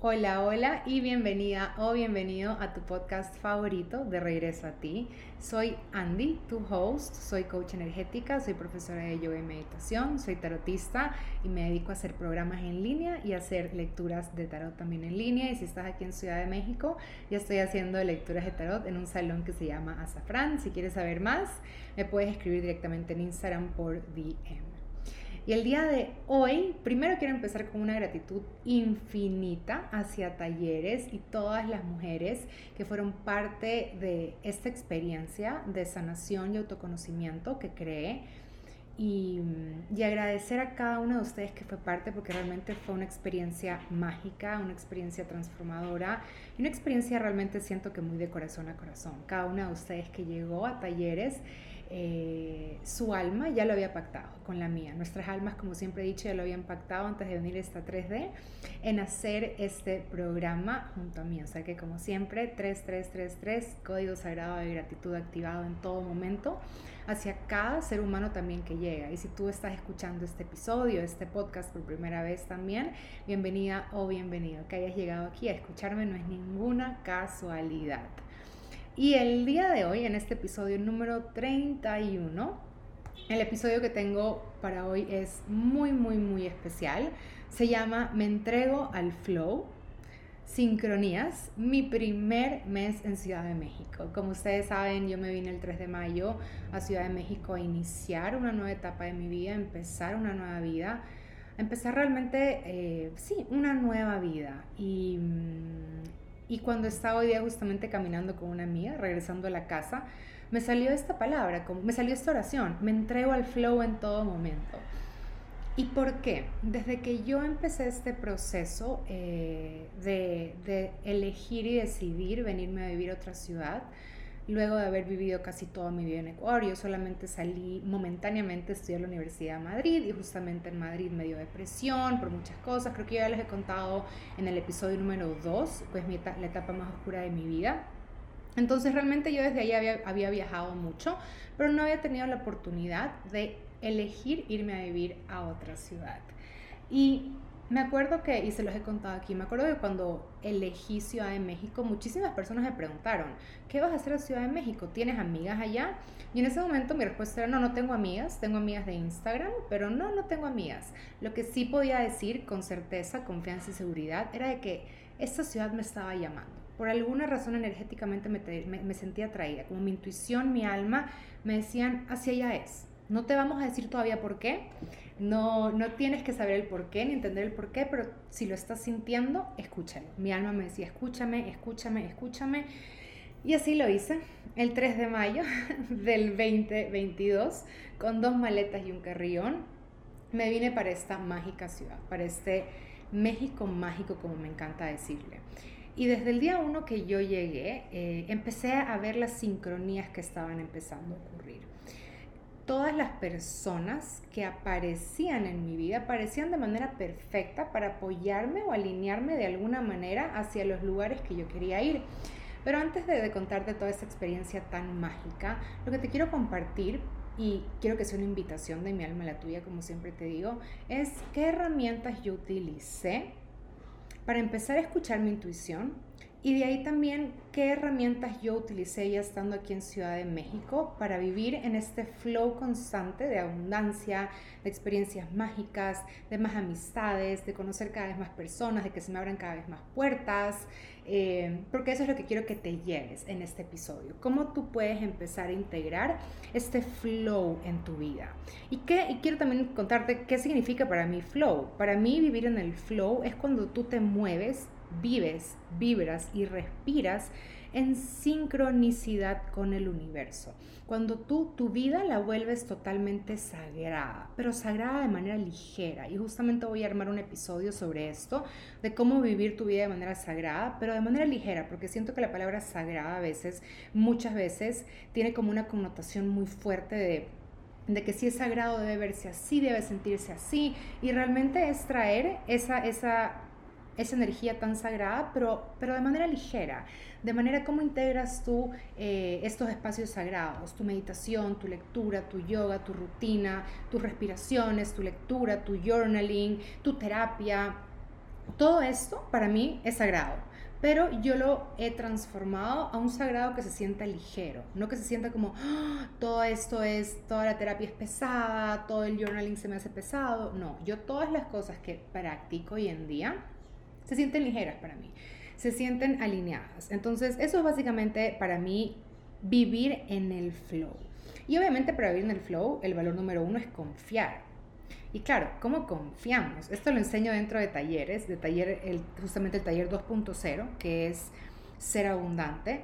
Hola, hola y bienvenida o bienvenido a tu podcast favorito de Regreso a ti. Soy Andy, tu host, soy coach energética, soy profesora de yoga y meditación, soy tarotista y me dedico a hacer programas en línea y a hacer lecturas de tarot también en línea. Y si estás aquí en Ciudad de México, ya estoy haciendo lecturas de tarot en un salón que se llama Azafrán. Si quieres saber más, me puedes escribir directamente en Instagram por DM. Y el día de hoy, primero quiero empezar con una gratitud infinita hacia talleres y todas las mujeres que fueron parte de esta experiencia de sanación y autoconocimiento que creé. Y, y, agradecer a cada uno de ustedes que fue parte porque realmente fue una experiencia mágica, una experiencia transformadora y una experiencia realmente siento que muy de corazón a corazón. Cada una de ustedes que llegó a talleres eh, su alma ya lo había pactado con la mía. Nuestras almas, como siempre he dicho, ya lo habían pactado antes de venir esta 3D en hacer este programa junto a mí. O sea que como siempre, 3333, código sagrado de gratitud activado en todo momento hacia cada ser humano también que llega. Y si tú estás escuchando este episodio, este podcast por primera vez también, bienvenida o bienvenido. Que hayas llegado aquí a escucharme no es ninguna casualidad. Y el día de hoy, en este episodio número 31, el episodio que tengo para hoy es muy, muy, muy especial. Se llama Me entrego al flow. Sincronías, mi primer mes en Ciudad de México. Como ustedes saben, yo me vine el 3 de mayo a Ciudad de México a iniciar una nueva etapa de mi vida, empezar una nueva vida, empezar realmente, eh, sí, una nueva vida. Y, mm, y cuando estaba hoy día justamente caminando con una amiga, regresando a la casa, me salió esta palabra, me salió esta oración, me entrego al flow en todo momento. ¿Y por qué? Desde que yo empecé este proceso eh, de, de elegir y decidir venirme a vivir a otra ciudad, Luego de haber vivido casi toda mi vida en Ecuador, yo solamente salí momentáneamente a estudiar la Universidad de Madrid y justamente en Madrid me dio depresión por muchas cosas. Creo que ya les he contado en el episodio número 2, pues la etapa más oscura de mi vida. Entonces realmente yo desde ahí había, había viajado mucho, pero no había tenido la oportunidad de elegir irme a vivir a otra ciudad. Y me acuerdo que, y se los he contado aquí, me acuerdo que cuando elegí Ciudad de México, muchísimas personas me preguntaron, ¿qué vas a hacer en Ciudad de México? ¿Tienes amigas allá? Y en ese momento mi respuesta era, no, no tengo amigas, tengo amigas de Instagram, pero no, no tengo amigas. Lo que sí podía decir con certeza, confianza y seguridad era de que esta ciudad me estaba llamando. Por alguna razón energéticamente me, me, me sentía atraída, como mi intuición, mi alma me decían, hacia allá es. No te vamos a decir todavía por qué, no, no tienes que saber el por qué ni entender el por qué, pero si lo estás sintiendo, escúchalo. Mi alma me decía, escúchame, escúchame, escúchame. Y así lo hice, el 3 de mayo del 2022, con dos maletas y un carrión, me vine para esta mágica ciudad, para este México mágico, como me encanta decirle. Y desde el día uno que yo llegué, eh, empecé a ver las sincronías que estaban empezando a ocurrir todas las personas que aparecían en mi vida aparecían de manera perfecta para apoyarme o alinearme de alguna manera hacia los lugares que yo quería ir. Pero antes de, contarte toda esta experiencia tan mágica, lo que te quiero compartir y quiero que sea una invitación de mi alma a la tuya, como siempre te digo, es qué herramientas yo utilicé para empezar a escuchar mi intuición, y de ahí también qué herramientas yo utilicé ya estando aquí en Ciudad de México para vivir en este flow constante de abundancia, de experiencias mágicas, de más amistades, de conocer cada vez más personas, de que se me abran cada vez más puertas, eh, porque eso es lo que quiero que te lleves en este episodio. Cómo tú puedes empezar a integrar este flow en tu vida. Y, qué, y quiero también contarte qué significa para mí flow. Para mí vivir en el flow es cuando tú te mueves vives, vibras y respiras en sincronicidad con el universo. Cuando tú tu vida la vuelves totalmente sagrada, pero sagrada de manera ligera. Y justamente voy a armar un episodio sobre esto, de cómo vivir tu vida de manera sagrada, pero de manera ligera, porque siento que la palabra sagrada a veces, muchas veces, tiene como una connotación muy fuerte de de que si es sagrado debe verse así, debe sentirse así, y realmente es traer esa, esa esa energía tan sagrada, pero, pero de manera ligera, de manera como integras tú eh, estos espacios sagrados, tu meditación, tu lectura, tu yoga, tu rutina, tus respiraciones, tu lectura, tu journaling, tu terapia, Todo esto para mí es sagrado, pero yo lo he transformado a un sagrado que se sienta ligero, no que se sienta como ¡Ah! todo esto es, toda la terapia es pesada, todo el journaling se me hace pesado. No, yo todas las cosas que practico hoy en día se sienten ligeras para mí, se sienten alineadas. Entonces, eso es básicamente para mí vivir en el flow. Y obviamente para vivir en el flow, el valor número uno es confiar. Y claro, ¿cómo confiamos? Esto lo enseño dentro de talleres, de taller, justamente el taller 2.0, que es ser abundante.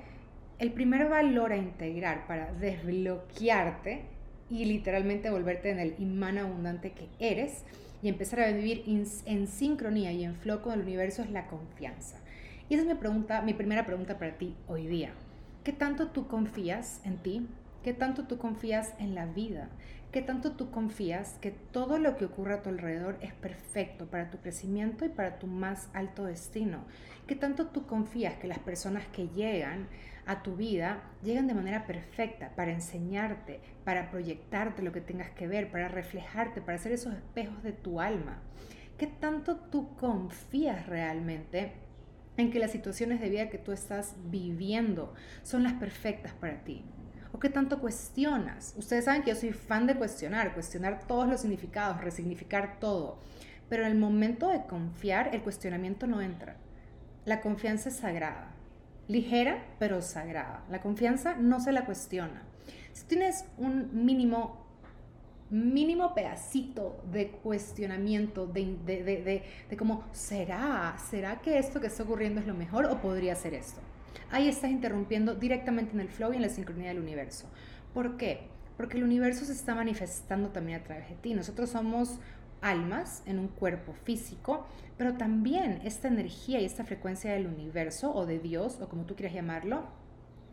El primer valor a integrar para desbloquearte y literalmente volverte en el imán abundante que eres y empezar a vivir en sincronía y en flow con el universo es la confianza. Y esa es mi pregunta, mi primera pregunta para ti hoy día. ¿Qué tanto tú confías en ti? ¿Qué tanto tú confías en la vida? ¿Qué tanto tú confías que todo lo que ocurre a tu alrededor es perfecto para tu crecimiento y para tu más alto destino? ¿Qué tanto tú confías que las personas que llegan a tu vida llegan de manera perfecta para enseñarte, para proyectarte lo que tengas que ver, para reflejarte, para hacer esos espejos de tu alma? ¿Qué tanto tú confías realmente en que las situaciones de vida que tú estás viviendo son las perfectas para ti? ¿O qué tanto cuestionas? Ustedes saben que yo soy fan de cuestionar, cuestionar todos los significados, resignificar todo. Pero en el momento de confiar, el cuestionamiento no entra. La confianza es sagrada, ligera pero sagrada. La confianza no se la cuestiona. Si tienes un mínimo, mínimo pedacito de cuestionamiento, de, de, de, de cómo, ¿será? ¿Será que esto que está ocurriendo es lo mejor o podría ser esto? ahí estás interrumpiendo directamente en el flow y en la sincronía del universo. ¿Por qué? Porque el universo se está manifestando también a través de ti. Nosotros somos almas en un cuerpo físico, pero también esta energía y esta frecuencia del universo o de Dios o como tú quieras llamarlo,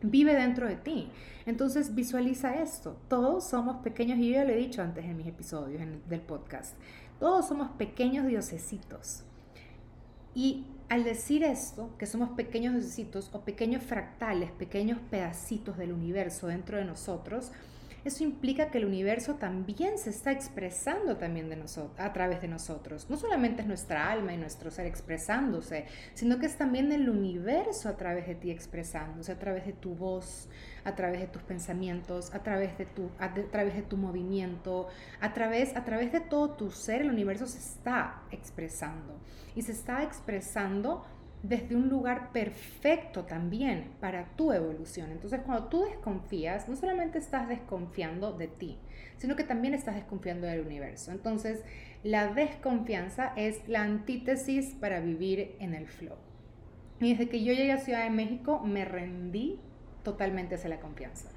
vive dentro de ti. Entonces visualiza esto. Todos somos pequeños, y yo ya lo he dicho antes en mis episodios del podcast, todos somos pequeños diosesitos. Y al decir esto, que somos pequeños diosesitos o pequeños fractales, pequeños pedacitos del universo dentro de nosotros, eso implica que el universo también se está expresando también de a través de nosotros. No solamente es nuestra alma y nuestro ser expresándose, sino que es también el universo a través de ti expresándose, a través de tu voz, a través de tus pensamientos, a través de tu, a, través de tu movimiento, a través, a través de todo tu ser, el universo se está expresando. Y se está expresando desde un lugar perfecto también para tu evolución. Entonces, cuando tú desconfías, no solamente estás desconfiando de ti, sino que también estás desconfiando del universo. Entonces, la desconfianza es la antítesis para vivir en el flow. Y desde que yo llegué a Ciudad de México, me rendí totalmente hacia la confianza.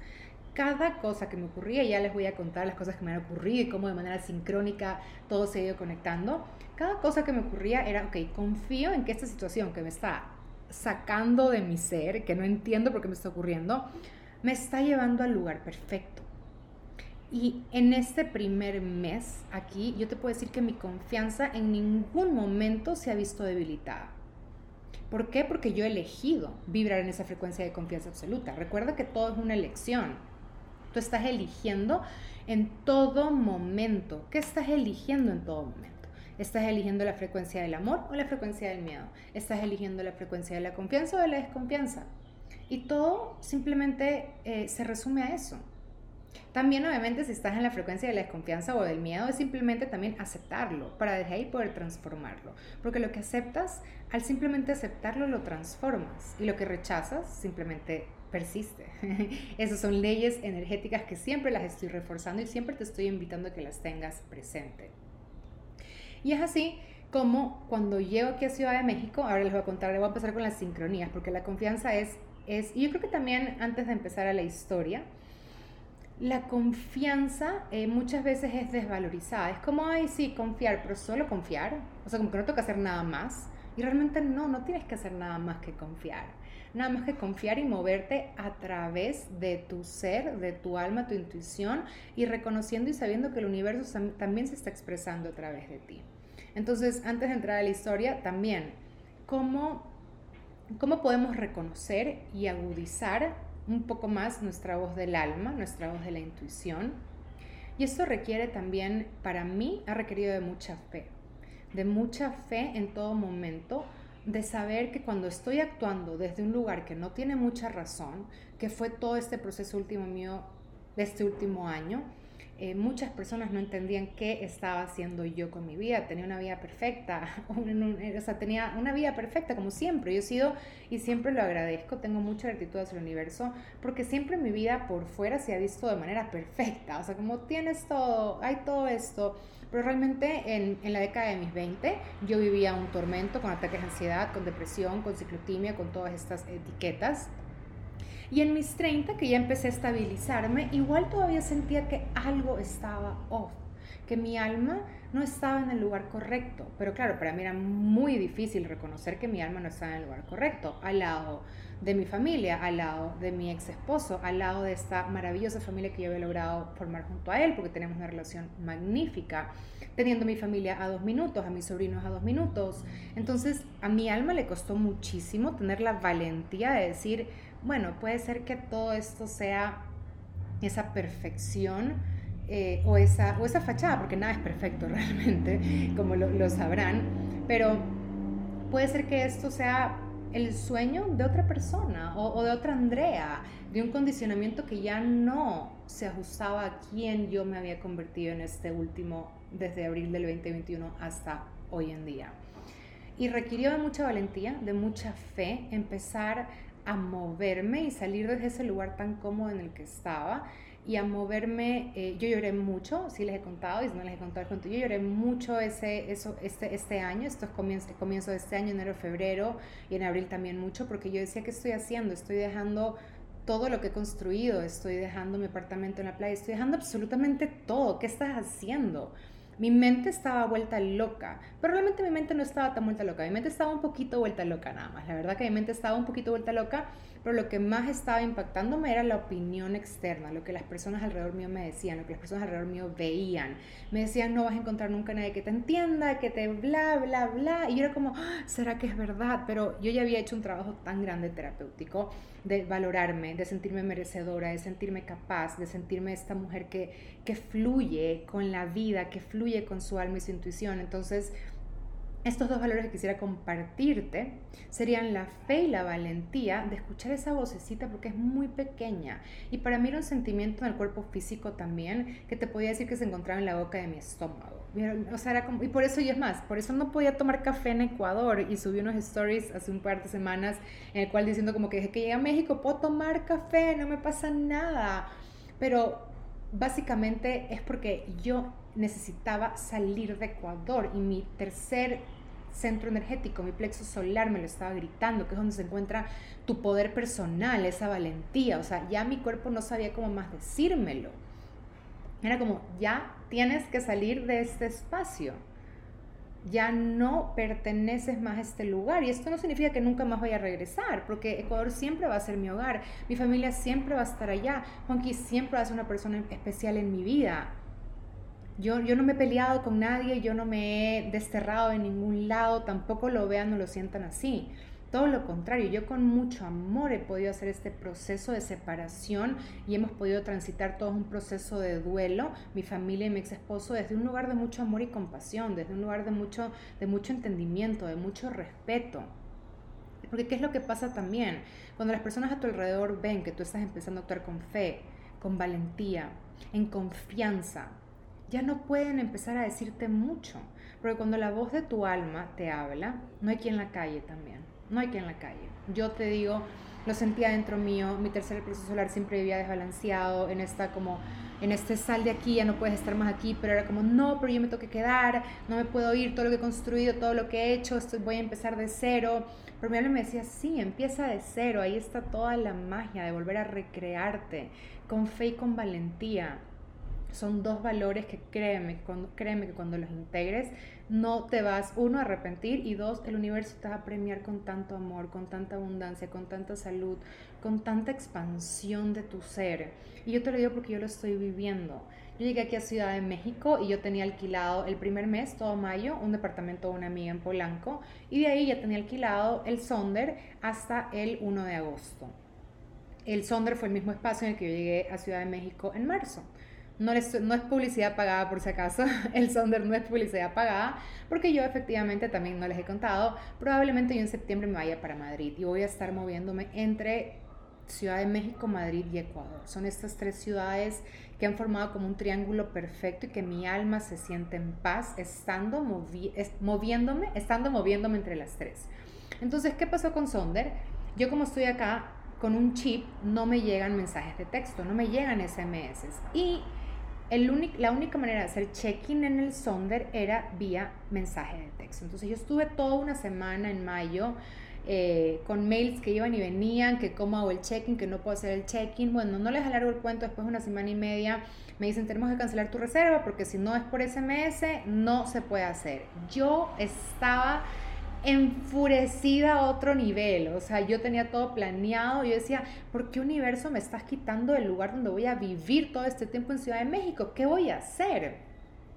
Cada cosa que me ocurría, ya les voy a contar las cosas que me han ocurrido y cómo de manera sincrónica todo se ha ido conectando cada cosa que me ocurría era, ok, confío en que esta situación que me está sacando de mi ser, que no entiendo por qué me está ocurriendo, me está llevando al lugar perfecto. Y en este primer mes aquí, yo te puedo decir que mi confianza en ningún momento se ha visto debilitada. ¿Por qué? Porque yo he elegido vibrar en esa frecuencia de confianza absoluta. Recuerda que todo es una elección. Tú estás eligiendo en todo momento. ¿Qué estás eligiendo en todo momento? ¿Estás eligiendo la frecuencia del amor o la frecuencia del miedo? ¿Estás eligiendo la frecuencia de la confianza o de la desconfianza? Y todo simplemente eh, se resume a eso. También obviamente si estás en la frecuencia de la desconfianza o del miedo es simplemente también aceptarlo para desde ahí poder transformarlo. Porque lo que aceptas, al simplemente aceptarlo lo transformas y lo que rechazas simplemente persiste. Esas son leyes energéticas que siempre las estoy reforzando y siempre te estoy invitando a que las tengas presente. Y es así como cuando llego aquí a Ciudad de México, ahora les voy a contar, les voy a empezar con las sincronías, porque la confianza es, es y yo creo que también antes de empezar a la historia, la confianza eh, muchas veces es desvalorizada. Es como, ay, sí, confiar, pero solo confiar. O sea, como que no toca hacer nada más. Y realmente no, no tienes que hacer nada más que confiar. Nada más que confiar y moverte a través de tu ser, de tu alma, tu intuición y reconociendo y sabiendo que el universo también se está expresando a través de ti. Entonces, antes de entrar a la historia, también, ¿cómo, cómo podemos reconocer y agudizar un poco más nuestra voz del alma, nuestra voz de la intuición? Y esto requiere también, para mí, ha requerido de mucha fe. de mucha fe en todo momento, de saber que cuando estoy actuando desde un lugar que no tiene mucha razón, que fue todo este proceso último mío de este último año, eh, muchas personas no entendían qué estaba haciendo yo con mi vida. Tenía una vida perfecta, o sea, tenía una vida perfecta como siempre. Yo he sido, y siempre lo agradezco, tengo mucha gratitud hacia el universo, porque siempre mi vida por fuera se ha visto de manera perfecta. O sea, como tienes todo, hay todo esto. Pero realmente en, en la década de mis 20 yo vivía un tormento con ataques de ansiedad, con depresión, con ciclotimia, con todas estas etiquetas y en mis 30, que ya empecé a estabilizarme, igual todavía sentía que algo estaba off, que mi alma no estaba en el lugar correcto. Pero claro, para mí era muy difícil reconocer que mi alma no estaba en el lugar correcto, al lado de mi familia, al lado de mi ex esposo, al lado de esta maravillosa familia que yo había logrado formar junto a él, porque tenemos una relación magnífica, teniendo mi familia a dos minutos, a mis sobrinos a dos minutos. Entonces, a mi alma le costó muchísimo tener la valentía de decir, bueno, puede ser que todo esto sea esa perfección eh, o, esa, o esa fachada, porque nada es perfecto realmente, como lo, sabrán, pero puede ser que esto sea el sueño de otra persona o, de otra Andrea, de un condicionamiento que ya no se ajustaba a quien yo me había convertido en este último, desde abril del 2021 hasta hoy en día. Y requirió de mucha valentía, de mucha fe, empezar a moverme y salir desde ese lugar tan cómodo en el que estaba y a moverme, eh, yo lloré mucho, si les he contado y si no les he contado el yo lloré mucho ese, eso, este, este año, esto es comienzo, comienzo de este año, enero, febrero y en abril también mucho, porque yo decía, ¿qué estoy haciendo? Estoy dejando todo lo que he construido, estoy dejando mi apartamento en la playa, estoy dejando absolutamente todo, ¿qué estás haciendo? Mi mente estaba vuelta loca, pero realmente mi mente no estaba tan vuelta loca, mi mente estaba un poquito vuelta loca nada más. La verdad que mi mente estaba un poquito vuelta loca, pero lo que más estaba impactándome era la opinión externa, lo que las personas alrededor mío me decían, lo que las personas alrededor mío veían. Me decían, no vas a encontrar nunca nadie que te entienda, que te bla, bla, bla. Y yo era como, ah, ¿será que es verdad? Pero yo ya había hecho un trabajo tan grande terapéutico de valorarme, de sentirme merecedora, de sentirme capaz, de sentirme esta mujer que, que fluye con la vida, que fluye con su alma y su intuición. Entonces, estos dos valores que quisiera compartirte serían la fe y la valentía de escuchar esa vocecita porque es muy pequeña. Y para mí era un sentimiento en el cuerpo físico también que te podía decir que se encontraba en la boca de mi estómago. O sea, era y por eso y es más, por eso no podía tomar café en Ecuador y subí unos stories hace un par de semanas en el cual diciendo como que desde que llegué a México puedo tomar café, no me pasa nada. Pero básicamente es porque yo necesitaba salir de Ecuador y mi tercer centro energético, mi plexo solar me lo estaba gritando, que es donde se encuentra tu poder personal, esa valentía. O sea, ya mi cuerpo no sabía cómo más decírmelo. Era como, ya tienes que salir de este espacio. Ya no perteneces más a este lugar. Y esto no significa que nunca más vaya a regresar, porque Ecuador siempre va a ser mi hogar. Mi familia siempre va a estar allá. Juanqui siempre va a ser una persona especial en mi vida. Yo, yo no me he peleado con nadie, yo no me he desterrado en ningún lado, tampoco lo vean o lo sientan así. Todo lo contrario, yo con mucho amor he podido hacer este proceso de separación y hemos podido transitar todo un proceso de duelo, mi familia y mi ex esposo, desde un lugar de mucho amor y compasión, desde un lugar de mucho, de mucho entendimiento, de mucho respeto. Porque ¿qué es lo que pasa también? Cuando las personas a tu alrededor ven que tú estás empezando a actuar con fe, con valentía, en confianza, ya no pueden empezar a decirte mucho. Porque cuando la voz de tu alma te habla, no hay quien en la calle también. No hay quien en la calle. Yo te digo, lo sentía dentro mío, mi tercer proceso solar siempre vivía desbalanceado, en esta como, en este sal de aquí, ya no puedes estar más aquí, pero era como, no, pero yo me tengo que quedar, no me puedo ir, todo lo que he construido, todo lo que he hecho, estoy, voy a empezar de cero. Pero mi alma me decía, sí, empieza de cero, ahí está toda la magia de volver a recrearte, con fe y con valentía son dos valores que créeme, cuando, créeme que cuando los integres no te vas, uno, a arrepentir y dos, el universo te va a premiar con tanto amor, con tanta abundancia, con tanta salud, con tanta expansión de tu ser. Y yo te lo digo porque yo lo estoy viviendo. Yo llegué aquí a Ciudad de México y yo tenía alquilado el primer mes, todo mayo, un departamento de una amiga en Polanco y de ahí ya tenía alquilado el Sonder hasta el 1 de agosto. El Sonder fue el mismo espacio en el que yo llegué a Ciudad de México en marzo No, no es publicidad pagada por si acaso, el Sonder no es publicidad pagada, porque yo efectivamente también no les he contado, probablemente yo en septiembre me vaya para Madrid y voy a estar moviéndome entre Ciudad de México, Madrid y Ecuador. Son estas tres ciudades que han formado como un triángulo perfecto y que mi alma se siente en paz estando moviéndome, estando moviéndome entre las tres. Entonces, ¿qué pasó con Sonder? Yo como estoy acá con un chip, no me llegan mensajes de texto, no me llegan SMS. Y el la única manera de hacer check-in en el Sonder era vía mensaje de texto. Entonces yo estuve toda una semana en mayo eh, con mails que iban y venían, que cómo hago el check-in, que no puedo hacer el check-in. Bueno, no les alargo el cuento, después de una semana y media me dicen tenemos que cancelar tu reserva porque si no es por SMS no se puede hacer. Yo estaba enfurecida a otro nivel, o sea, yo tenía todo planeado, yo decía, ¿por qué universo me estás quitando del lugar donde voy a vivir todo este tiempo en Ciudad de México? ¿Qué voy a hacer?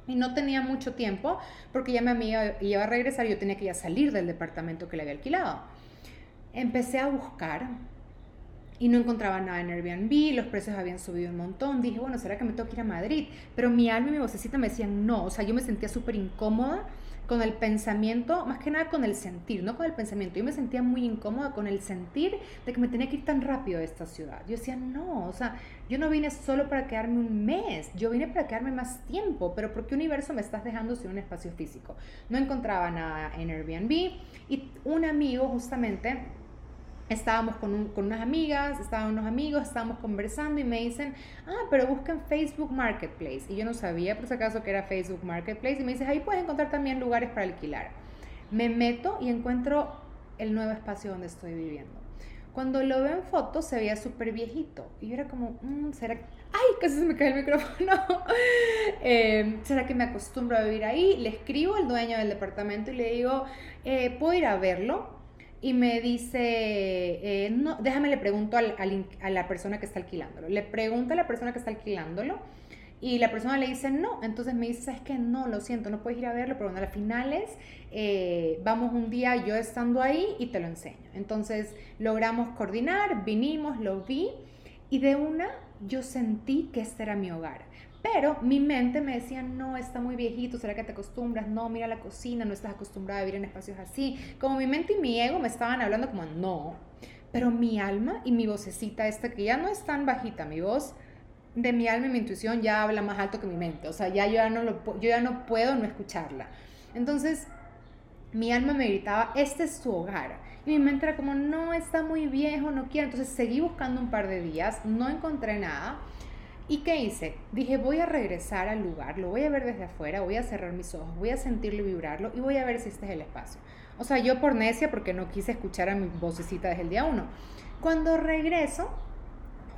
Y no tenía mucho tiempo porque ya mi amiga iba a regresar yo tenía que ya salir del departamento que le había alquilado empecé a buscar y no encontraba nada en Airbnb, los precios habían subido un montón. Dije, bueno, ¿será que me tengo que ir a Madrid? Pero mi alma y mi vocecita me decían no. O sea, yo me sentía súper incómoda con el pensamiento, más que nada con el sentir, no con el pensamiento. Yo me sentía muy incómoda con el sentir de que me tenía que ir tan rápido de esta ciudad. Yo decía, no, o sea, yo no vine solo para quedarme un mes, yo vine para quedarme más tiempo, pero ¿por qué universo me estás dejando sin un espacio físico? No encontraba nada en Airbnb y un amigo justamente estábamos con, con, unas amigas, estaban unos amigos, estábamos conversando y me dicen, ah, pero busquen Facebook Marketplace. Y yo no sabía por si acaso que era Facebook Marketplace. Y me dice, ahí puedes encontrar también lugares para alquilar. Me meto y encuentro el nuevo espacio donde estoy viviendo. Cuando lo veo en fotos se veía súper viejito. Y yo era como, mm, ¿será que... ¡Ay! Casi se me cae el micrófono. Em, ¿Será que me acostumbro a vivir ahí? Le escribo al dueño del departamento y le digo, eh, ¿puedo ir a verlo? Y me dice, eh, no, déjame le pregunto al, a la persona que está alquilándolo. Le pregunta a la persona que está alquilándolo y la persona le dice no. Entonces me dice, es que no, lo siento, no puedes ir a verlo, pero bueno, a finales eh, vamos un día yo estando ahí y te lo enseño. Entonces logramos coordinar, vinimos, lo vi y de una yo sentí que este era mi hogar. Pero mi mente me decía, no, está muy viejito, ¿será que te acostumbras? No, mira la cocina, no estás acostumbrada a vivir en espacios así. Como mi mente y mi ego me estaban hablando como, no. Pero mi alma y mi vocecita esta, que ya no es tan bajita, mi voz de mi alma y mi intuición ya habla más alto que mi mente. O sea, ya yo ya no, lo, yo ya no puedo no escucharla. Entonces, mi alma me gritaba, este es tu hogar. Y mi mente era como, no, está muy viejo, no quiero. Entonces seguí buscando un par de días, no encontré nada. ¿Y qué hice? Dije, voy a regresar al lugar, lo voy a ver desde afuera, voy a cerrar mis ojos, voy a sentirlo vibrarlo y voy a ver si este es el espacio. O sea, yo por necia, porque no quise escuchar a mi vocecita desde el día uno. Cuando regreso,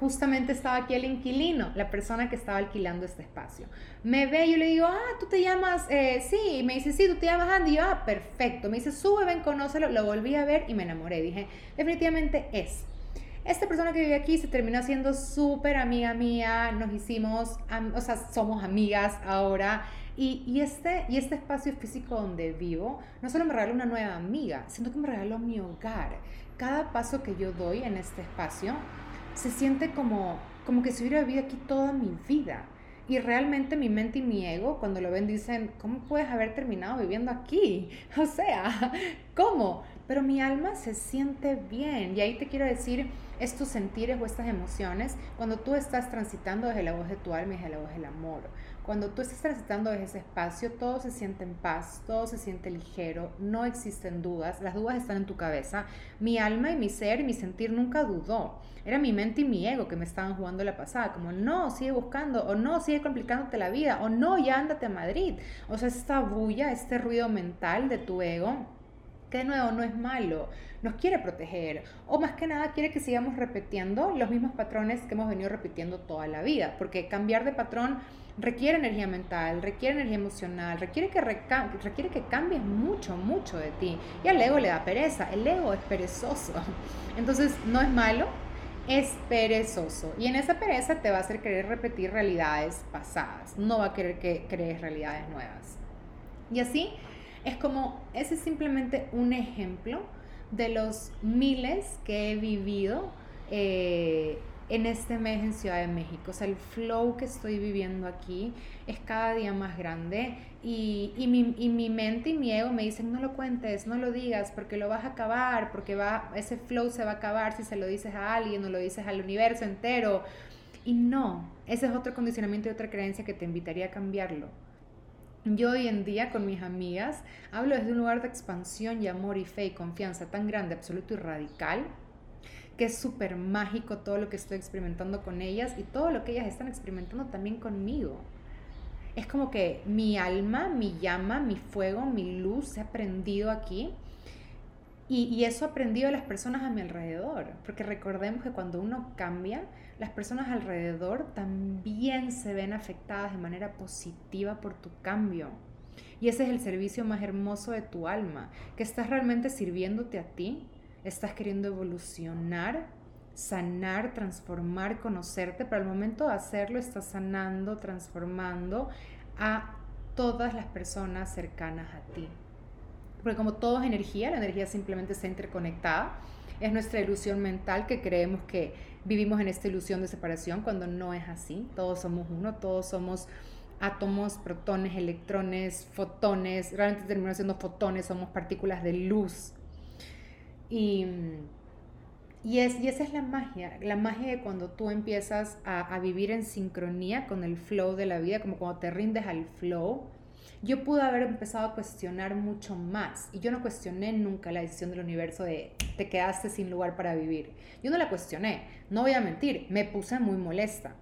justamente estaba aquí el inquilino, la persona que estaba alquilando este espacio. Me ve y yo le digo, ah, tú te llamas, eh, sí, y me dice, sí, tú te llamas Andy. Y yo, ah, perfecto. Me dice, sube, ven, conócelo. Lo volví a ver y me enamoré. Dije, definitivamente es. Esta persona que vive aquí se terminó siendo súper amiga mía, nos hicimos, o sea, somos amigas ahora. Y, y, este, y este espacio físico donde vivo no solo me regaló una nueva amiga, sino que me regaló mi hogar. Cada paso que yo doy en este espacio se siente como, como que si hubiera vivido aquí toda mi vida. Y realmente mi mente y mi ego, cuando lo ven, dicen, ¿cómo puedes haber terminado viviendo aquí? O sea, ¿cómo? Pero mi alma se siente bien. Y ahí te quiero decir, estos sentires o estas emociones cuando tú estás transitando desde la voz de tu alma y desde la voz del amor. Cuando tú estás transitando desde ese espacio, todo se siente en paz, todo se siente ligero, no existen dudas, las dudas están en tu cabeza. Mi alma y mi ser y mi sentir nunca dudó. Era mi mente y mi ego que me estaban jugando la pasada, como no, sigue buscando, o no, sigue complicándote la vida, o no, ya ándate a Madrid. O sea, esta bulla, este ruido mental de tu ego que de nuevo no es malo, nos quiere proteger o más que nada quiere que sigamos repitiendo los mismos patrones que hemos venido repitiendo toda la vida, porque cambiar de patrón requiere energía mental, requiere energía emocional, requiere que, requiere que cambies mucho, mucho de ti. Y al ego le da pereza, el ego es perezoso. Entonces no es malo, es perezoso. Y en esa pereza te va a hacer querer repetir realidades pasadas, no va a querer que crees realidades nuevas. Y así es como, ese es simplemente un ejemplo de los miles que he vivido eh, en este mes en Ciudad de México. O sea, el flow que estoy viviendo aquí es cada día más grande y, y, mi, y mi mente y mi ego me dicen, no lo cuentes, no lo digas, porque lo vas a acabar, porque va, ese flow se va a acabar si se lo dices a alguien o lo dices al universo entero. Y no, ese es otro condicionamiento y otra creencia que te invitaría a cambiarlo. Yo hoy en día con mis amigas hablo desde un lugar de expansión y amor y fe y confianza tan grande, absoluto y radical, que es súper mágico todo lo que estoy experimentando con ellas y todo lo que ellas están experimentando también conmigo. Es como que mi alma, mi llama, mi fuego, mi luz se ha prendido aquí y, eso aprendido a las personas a mi alrededor, porque recordemos que cuando uno cambia, las personas alrededor también se ven afectadas de manera positiva por tu cambio. Y ese es el servicio más hermoso de tu alma, que estás realmente sirviéndote a ti estás queriendo evolucionar, sanar, transformar, conocerte, pero al momento de hacerlo estás sanando, transformando a todas las personas cercanas a ti. Porque como todo es energía, la energía simplemente está interconectada. Es nuestra ilusión mental que creemos que vivimos en esta ilusión de separación cuando no es así. Todos somos uno, todos somos átomos, protones, electrones, fotones. Realmente terminamos siendo fotones, somos partículas de luz y, y, es, y esa es la magia, la magia de cuando tú empiezas a, a, vivir en sincronía con el flow de la vida, como cuando te rindes al flow. Yo pude haber empezado a cuestionar mucho más y yo no cuestioné nunca la decisión del universo de te quedaste sin lugar para vivir. Yo no la cuestioné, no voy a mentir, me puse muy molesta.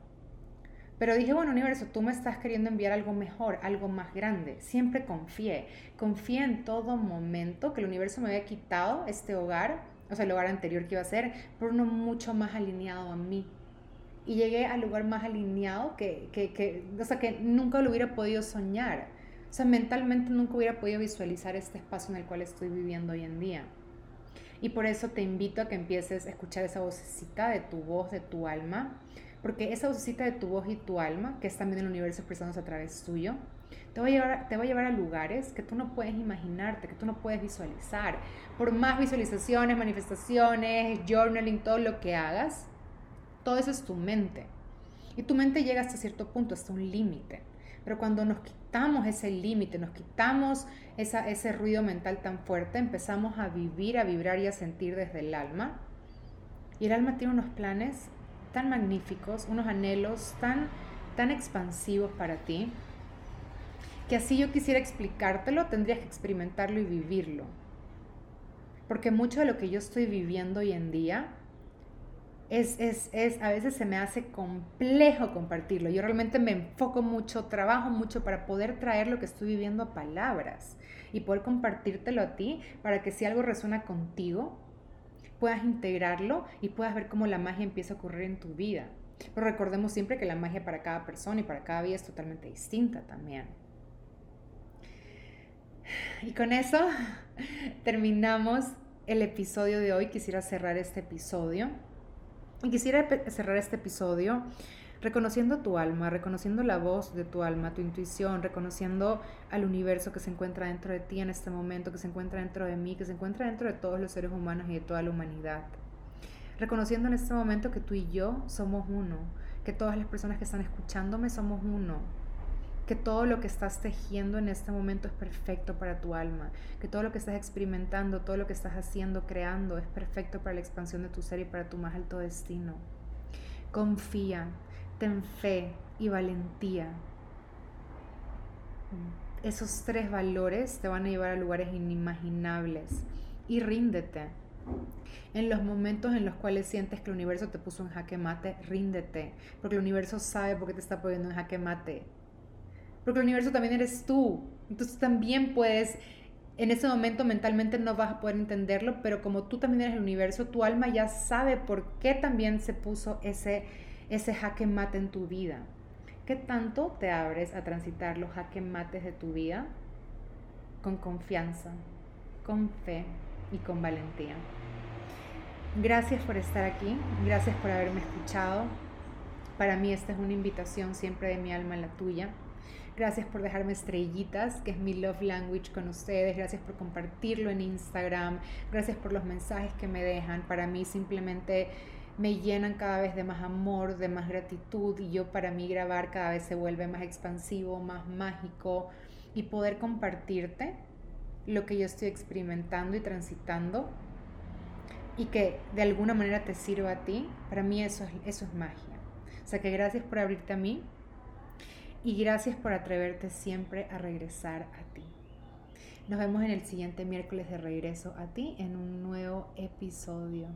Pero dije, bueno, universo, tú me estás queriendo enviar algo mejor, algo más grande. Siempre confié. Confié en todo momento que el universo me había quitado este hogar, o sea, el hogar anterior que iba a ser, por uno mucho más alineado a mí. Y llegué al lugar más alineado que, que, que, o sea, que nunca lo hubiera podido soñar. O sea, mentalmente nunca hubiera podido visualizar este espacio en el cual estoy viviendo hoy en día. Y por eso te invito a que empieces a escuchar esa vocecita de tu voz, de tu alma porque esa vocecita de tu voz y tu alma, que es también el universo expresándose a través tuyo, te va, a llevar, te va a llevar a lugares que tú no puedes imaginarte, que tú no puedes visualizar. Por más visualizaciones, manifestaciones, journaling, todo lo que hagas, todo eso es tu mente. Y tu mente llega hasta cierto punto, hasta un límite. Pero cuando nos quitamos ese límite, nos quitamos ese ruido mental tan fuerte, empezamos a vivir, a vibrar y a sentir desde el alma. Y el alma tiene unos planes tan magníficos, unos anhelos tan, tan expansivos para ti, que así yo quisiera explicártelo, tendrías que experimentarlo y vivirlo. Porque mucho de lo que yo estoy viviendo hoy en día es, es, es, a veces se me hace complejo compartirlo. Yo realmente me enfoco mucho, trabajo mucho para poder traer lo que estoy viviendo a palabras y poder compartírtelo a ti para que si algo resuena contigo, puedas integrarlo y puedas ver cómo la magia empieza a ocurrir en tu vida. Pero recordemos siempre que la magia para cada persona y para cada vida es totalmente distinta también. Y con eso terminamos el episodio de hoy. Quisiera cerrar este episodio. Y quisiera cerrar este episodio reconociendo tu alma, reconociendo la voz de tu alma, tu intuición, reconociendo al universo que se encuentra dentro de ti en este momento, que se encuentra dentro de mí, que se encuentra dentro de todos los seres humanos y de toda la humanidad. Reconociendo en este momento que tú y yo somos uno, que todas las personas que están escuchándome somos uno, que todo lo que estás tejiendo en este momento es perfecto para tu alma, que todo lo que estás experimentando, todo lo que estás haciendo, creando, es perfecto para la expansión de tu ser y para tu más alto destino. Confía, ten fe y valentía. Esos tres valores te van a llevar a lugares inimaginables. Y ríndete. En los momentos en los cuales sientes que el universo te puso en jaque mate, ríndete. Porque el universo sabe por qué te está poniendo en jaque mate. Porque el universo también eres tú. Entonces también puedes, en ese momento mentalmente no vas a poder entenderlo, pero como tú también eres el universo, tu alma ya sabe por qué también se puso ese ese jaque mate en tu vida? ¿Qué tanto te abres a transitar los jaque mates de tu vida con confianza, con fe y con valentía? Gracias por estar aquí, gracias por haberme escuchado. Para mí esta es una invitación siempre de mi alma a la tuya. Gracias por dejarme estrellitas, que es mi love language con ustedes. Gracias por compartirlo en Instagram. Gracias por los mensajes que me dejan. Para mí simplemente me llenan cada vez de más amor, de más gratitud y yo para mí grabar cada vez se vuelve más expansivo, más mágico y poder compartirte lo que yo estoy experimentando y transitando y que de alguna manera te sirva a ti, para mí eso es, eso es magia. O sea que gracias por abrirte a mí y gracias por atreverte siempre a regresar a ti. Nos vemos en el siguiente miércoles de regreso a ti en un nuevo episodio.